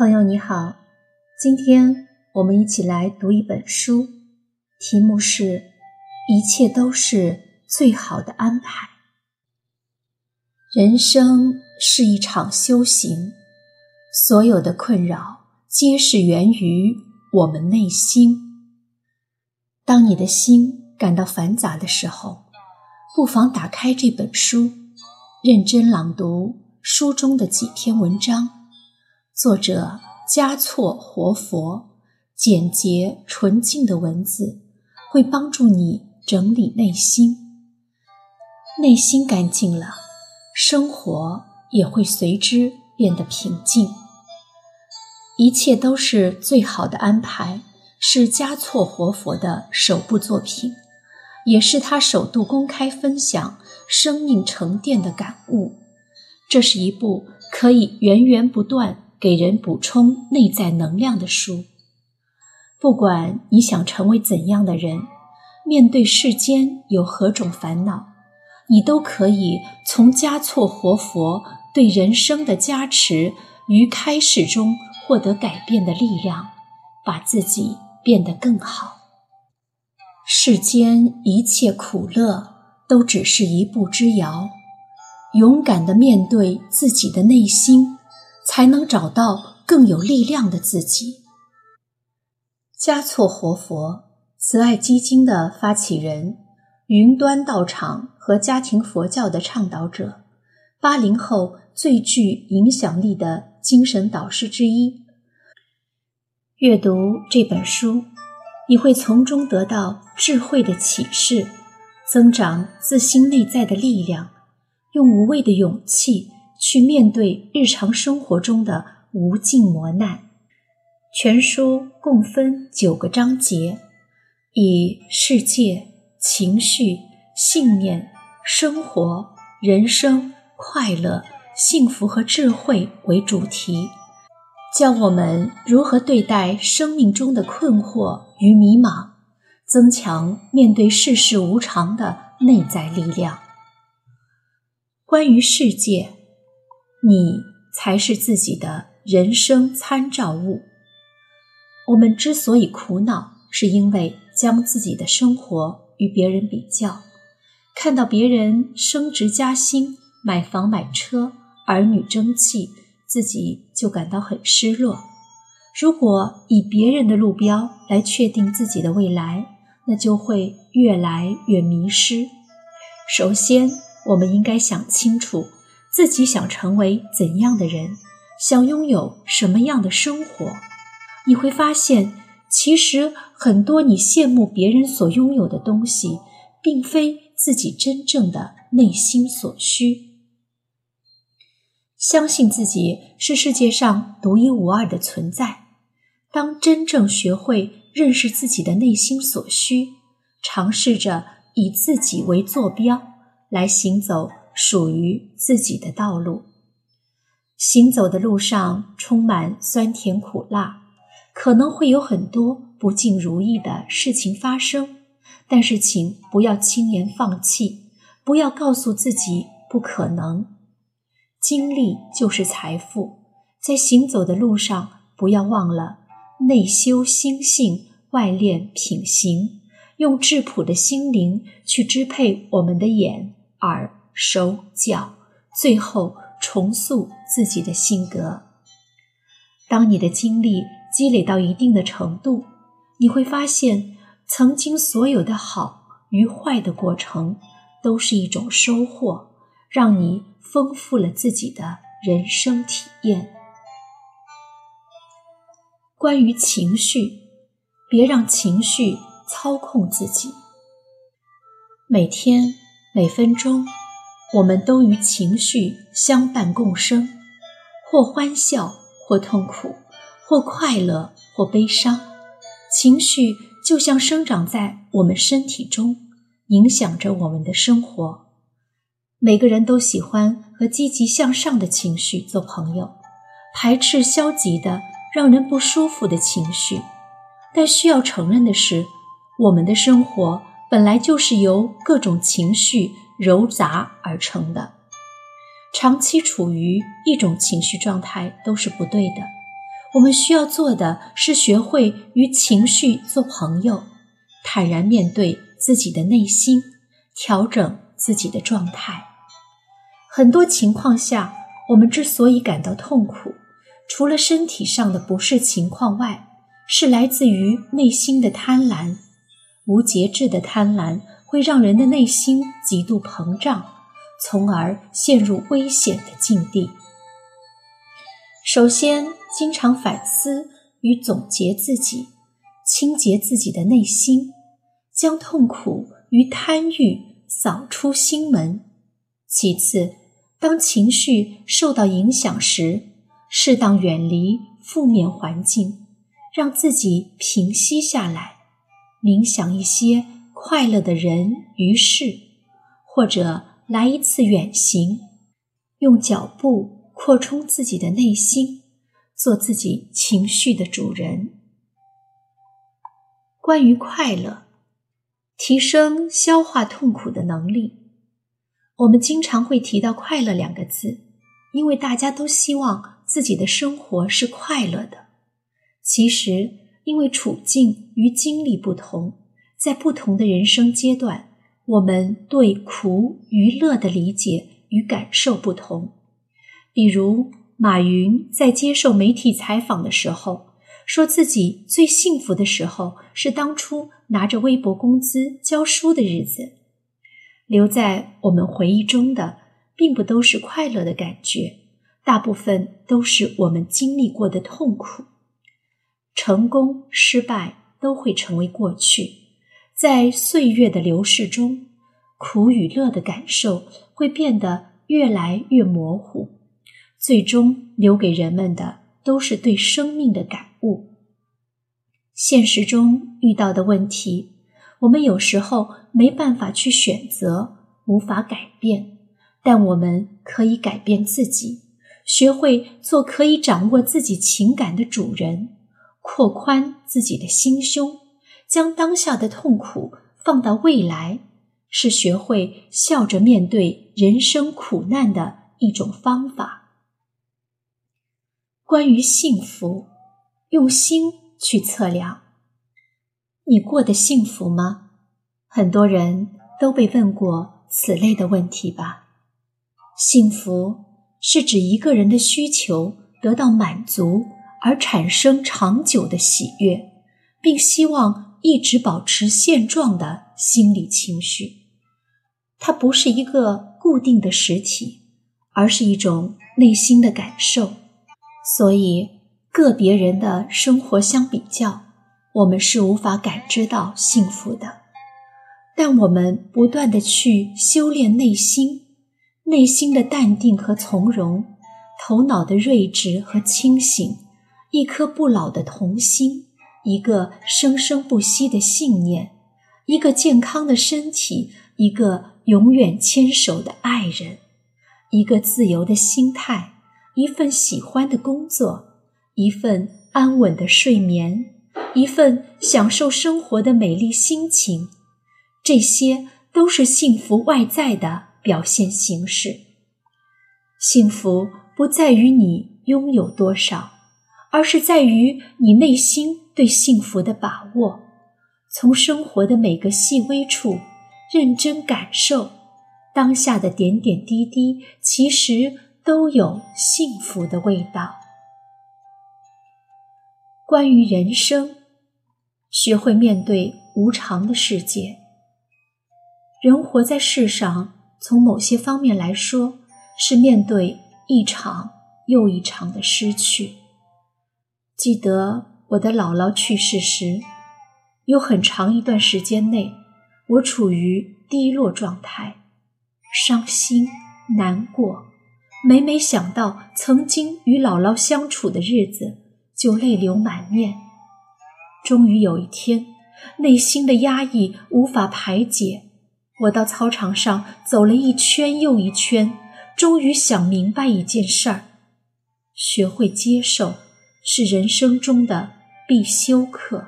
朋友你好，今天我们一起来读一本书，题目是《一切都是最好的安排》。人生是一场修行，所有的困扰皆是源于我们内心。当你的心感到繁杂的时候，不妨打开这本书，认真朗读书中的几篇文章。作者嘉措活佛简洁纯净的文字，会帮助你整理内心。内心干净了，生活也会随之变得平静。一切都是最好的安排，是嘉措活佛的首部作品，也是他首度公开分享生命沉淀的感悟。这是一部可以源源不断。给人补充内在能量的书。不管你想成为怎样的人，面对世间有何种烦恼，你都可以从加措活佛对人生的加持与开示中获得改变的力量，把自己变得更好。世间一切苦乐都只是一步之遥，勇敢地面对自己的内心。才能找到更有力量的自己。嘉措活佛慈爱基金的发起人，云端道场和家庭佛教的倡导者，八零后最具影响力的精神导师之一。阅读这本书，你会从中得到智慧的启示，增长自心内在的力量，用无畏的勇气。去面对日常生活中的无尽磨难。全书共分九个章节，以世界、情绪、信念、生活、人生、快乐、幸福和智慧为主题，教我们如何对待生命中的困惑与迷茫，增强面对世事无常的内在力量。关于世界。你才是自己的人生参照物。我们之所以苦恼，是因为将自己的生活与别人比较，看到别人升职加薪、买房买车、儿女争气，自己就感到很失落。如果以别人的路标来确定自己的未来，那就会越来越迷失。首先，我们应该想清楚。自己想成为怎样的人，想拥有什么样的生活，你会发现，其实很多你羡慕别人所拥有的东西，并非自己真正的内心所需。相信自己是世界上独一无二的存在。当真正学会认识自己的内心所需，尝试着以自己为坐标来行走。属于自己的道路，行走的路上充满酸甜苦辣，可能会有很多不尽如意的事情发生。但是，请不要轻言放弃，不要告诉自己不可能。经历就是财富，在行走的路上，不要忘了内修心性，外练品行，用质朴的心灵去支配我们的眼耳。手脚，最后重塑自己的性格。当你的经历积累到一定的程度，你会发现，曾经所有的好与坏的过程，都是一种收获，让你丰富了自己的人生体验。关于情绪，别让情绪操控自己。每天每分钟。我们都与情绪相伴共生，或欢笑，或痛苦，或快乐，或悲伤。情绪就像生长在我们身体中，影响着我们的生活。每个人都喜欢和积极向上的情绪做朋友，排斥消极的、让人不舒服的情绪。但需要承认的是，我们的生活本来就是由各种情绪糅杂而成的。长期处于一种情绪状态都是不对的。我们需要做的是学会与情绪做朋友，坦然面对自己的内心，调整自己的状态。很多情况下，我们之所以感到痛苦，除了身体上的不适情况外，是来自于内心的贪婪。无节制的贪婪会让人的内心极度膨胀，从而陷入危险的境地。首先，经常反思与总结自己，清洁自己的内心，将痛苦与贪欲扫出心门。其次，当情绪受到影响时，适当远离负面环境。让自己平息下来，冥想一些快乐的人与事，或者来一次远行，用脚步扩充自己的内心，做自己情绪的主人。关于快乐，提升消化痛苦的能力，我们经常会提到“快乐”两个字，因为大家都希望自己的生活是快乐的。其实，因为处境与经历不同，在不同的人生阶段，我们对苦与乐的理解与感受不同。比如，马云在接受媒体采访的时候，说自己最幸福的时候是当初拿着微薄工资教书的日子。留在我们回忆中的，并不都是快乐的感觉，大部分都是我们经历过的痛苦。成功、失败都会成为过去，在岁月的流逝中，苦与乐的感受会变得越来越模糊，最终留给人们的都是对生命的感悟。现实中遇到的问题，我们有时候没办法去选择，无法改变，但我们可以改变自己，学会做可以掌握自己情感的主人。扩宽自己的心胸，将当下的痛苦放到未来，是学会笑着面对人生苦难的一种方法。关于幸福，用心去测量。你过得幸福吗？很多人都被问过此类的问题吧。幸福是指一个人的需求得到满足。而产生长久的喜悦，并希望一直保持现状的心理情绪，它不是一个固定的实体，而是一种内心的感受。所以，个别人的生活相比较，我们是无法感知到幸福的。但我们不断的去修炼内心，内心的淡定和从容，头脑的睿智和清醒。一颗不老的童心，一个生生不息的信念，一个健康的身体，一个永远牵手的爱人，一个自由的心态，一份喜欢的工作，一份安稳的睡眠，一份享受生活的美丽心情，这些都是幸福外在的表现形式。幸福不在于你拥有多少。而是在于你内心对幸福的把握，从生活的每个细微处认真感受当下的点点滴滴，其实都有幸福的味道。关于人生，学会面对无常的世界。人活在世上，从某些方面来说，是面对一场又一场的失去。记得我的姥姥去世时，有很长一段时间内，我处于低落状态，伤心难过。每每想到曾经与姥姥相处的日子，就泪流满面。终于有一天，内心的压抑无法排解。我到操场上走了一圈又一圈，终于想明白一件事儿：学会接受是人生中的必修课。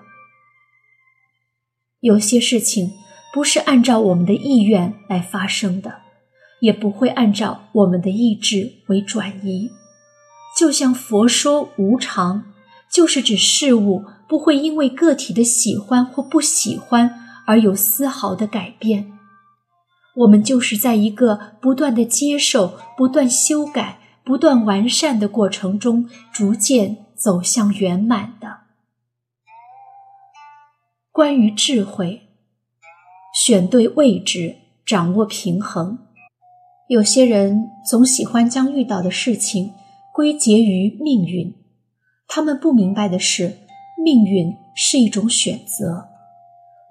有些事情不是按照我们的意愿来发生的，也不会按照我们的意志为转移。就像佛说无常，就是指事物不会因为个体的喜欢或不喜欢而有丝毫的改变。我们就是在一个不断的接受、不断修改、不断完善的过程中，逐渐走向圆满的。关于智慧，选对位置，掌握平衡。有些人总喜欢将遇到的事情归结于命运，他们不明白的是，命运是一种选择。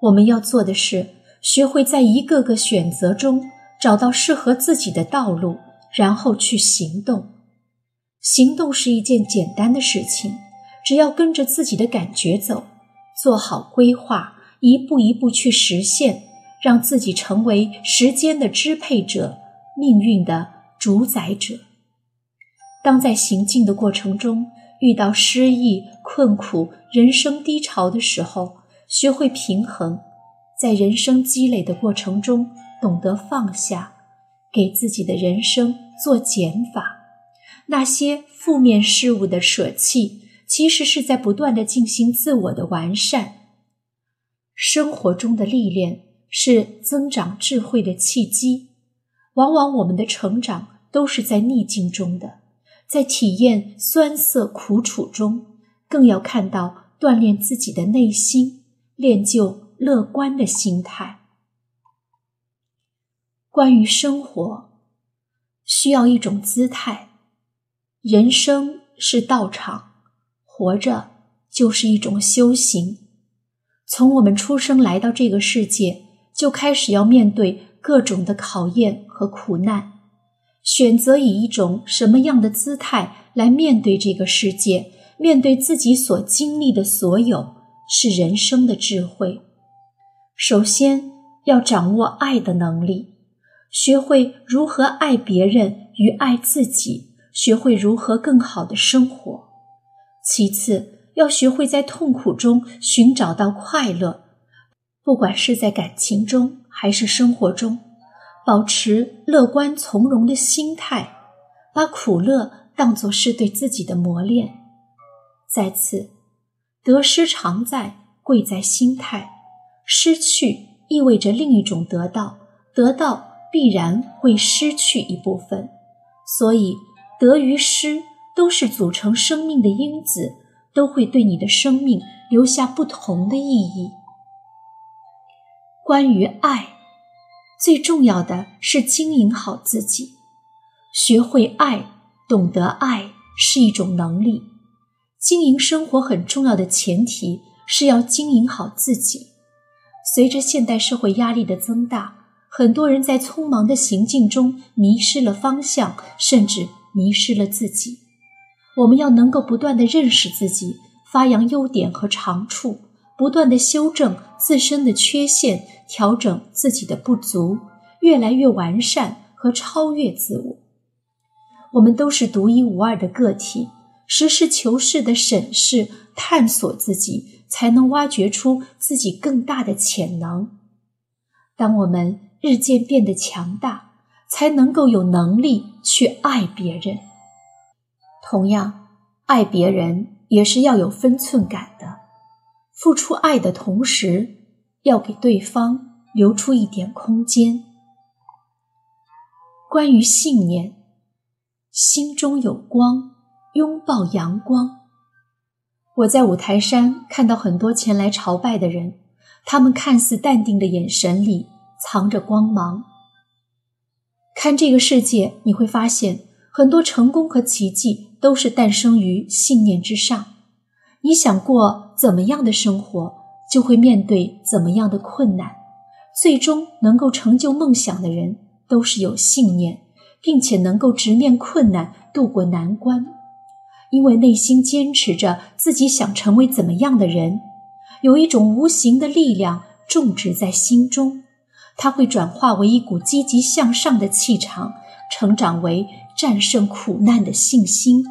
我们要做的是，学会在一个个选择中找到适合自己的道路，然后去行动。行动是一件简单的事情，只要跟着自己的感觉走。做好规划，一步一步去实现，让自己成为时间的支配者，命运的主宰者。当在行进的过程中遇到失意、困苦、人生低潮的时候，学会平衡，在人生积累的过程中懂得放下，给自己的人生做减法。那些负面事物的舍弃。其实是在不断的进行自我的完善。生活中的历练是增长智慧的契机。往往我们的成长都是在逆境中的，在体验酸涩苦楚中，更要看到锻炼自己的内心，练就乐观的心态。关于生活，需要一种姿态。人生是道场。活着就是一种修行。从我们出生来到这个世界，就开始要面对各种的考验和苦难。选择以一种什么样的姿态来面对这个世界，面对自己所经历的所有，是人生的智慧。首先要掌握爱的能力，学会如何爱别人与爱自己，学会如何更好的生活。其次，要学会在痛苦中寻找到快乐，不管是在感情中还是生活中，保持乐观从容的心态，把苦乐当作是对自己的磨练。再次，得失常在，贵在心态。失去意味着另一种得到，得到必然会失去一部分，所以得与失。都是组成生命的因子，都会对你的生命留下不同的意义。关于爱，最重要的是经营好自己，学会爱，懂得爱是一种能力。经营生活很重要的前提是要经营好自己。随着现代社会压力的增大，很多人在匆忙的行进中迷失了方向，甚至迷失了自己。我们要能够不断的认识自己，发扬优点和长处，不断的修正自身的缺陷，调整自己的不足，越来越完善和超越自我。我们都是独一无二的个体，实事求是的审视、探索自己，才能挖掘出自己更大的潜能。当我们日渐变得强大，才能够有能力去爱别人。同样，爱别人也是要有分寸感的。付出爱的同时，要给对方留出一点空间。关于信念，心中有光，拥抱阳光。我在五台山看到很多前来朝拜的人，他们看似淡定的眼神里藏着光芒。看这个世界，你会发现很多成功和奇迹。都是诞生于信念之上。你想过怎么样的生活，就会面对怎么样的困难。最终能够成就梦想的人，都是有信念，并且能够直面困难、渡过难关。因为内心坚持着自己想成为怎么样的人，有一种无形的力量种植在心中，它会转化为一股积极向上的气场，成长为战胜苦难的信心。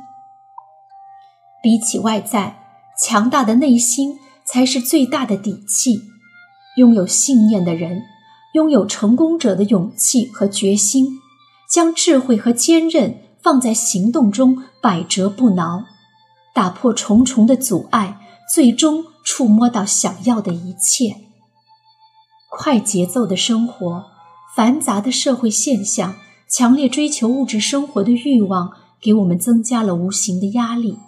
比起外在，强大的内心才是最大的底气。拥有信念的人，拥有成功者的勇气和决心，将智慧和坚韧放在行动中，百折不挠，打破重重的阻碍，最终触摸到想要的一切。快节奏的生活，繁杂的社会现象，强烈追求物质生活的欲望，给我们增加了无形的压力。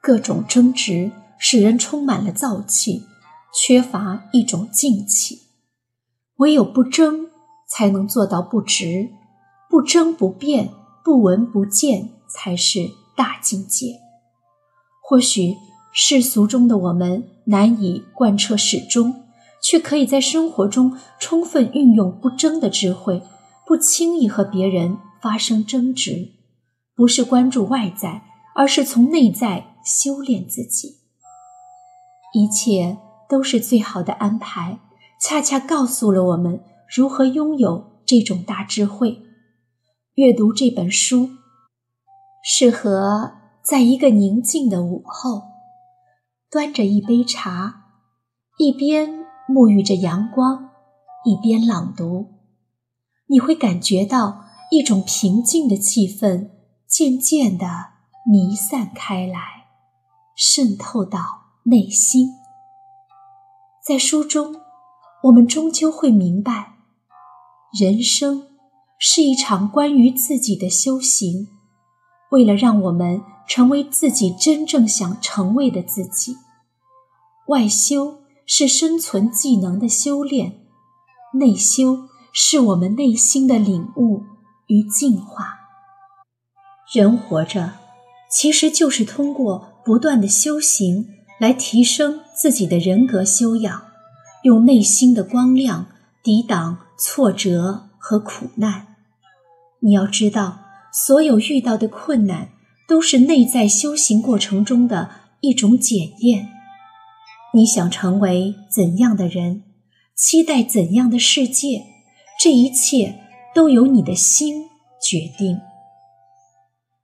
各种争执使人充满了燥气。缺乏一种静气，唯有不争，才能做到不执；不争不变，不闻不见，才是大境界。或许世俗中的我们难以贯彻始终，却可以在生活中充分运用不争的智慧，不轻易和别人发生争执。不是关注外在，而是从内在修炼自己。一切。都是最好的安排，恰恰告诉了我们如何拥有这种大智慧。阅读这本书，适合在一个宁静的午后，端着一杯茶，一边沐浴着阳光，一边朗读。你会感觉到一种平静的气氛渐渐地弥散开来，渗透到内心。在书中，我们终究会明白，人生是一场关于自己的修行。为了让我们成为自己真正想成为的自己，外修是生存技能的修炼，内修是我们内心的领悟与进化。人活着，其实就是通过不断的修行。来提升自己的人格修养，用内心的光亮抵挡挫折和苦难。你要知道，所有遇到的困难都是内在修行过程中的一种检验。你想成为怎样的人，期待怎样的世界，这一切都由你的心决定。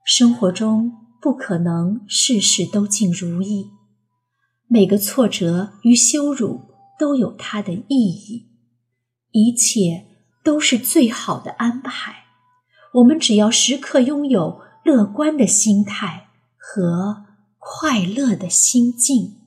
生活中不可能事事都尽如意。每个挫折与羞辱都有它的意义，一切都是最好的安排。我们只要时刻拥有乐观的心态和快乐的心境。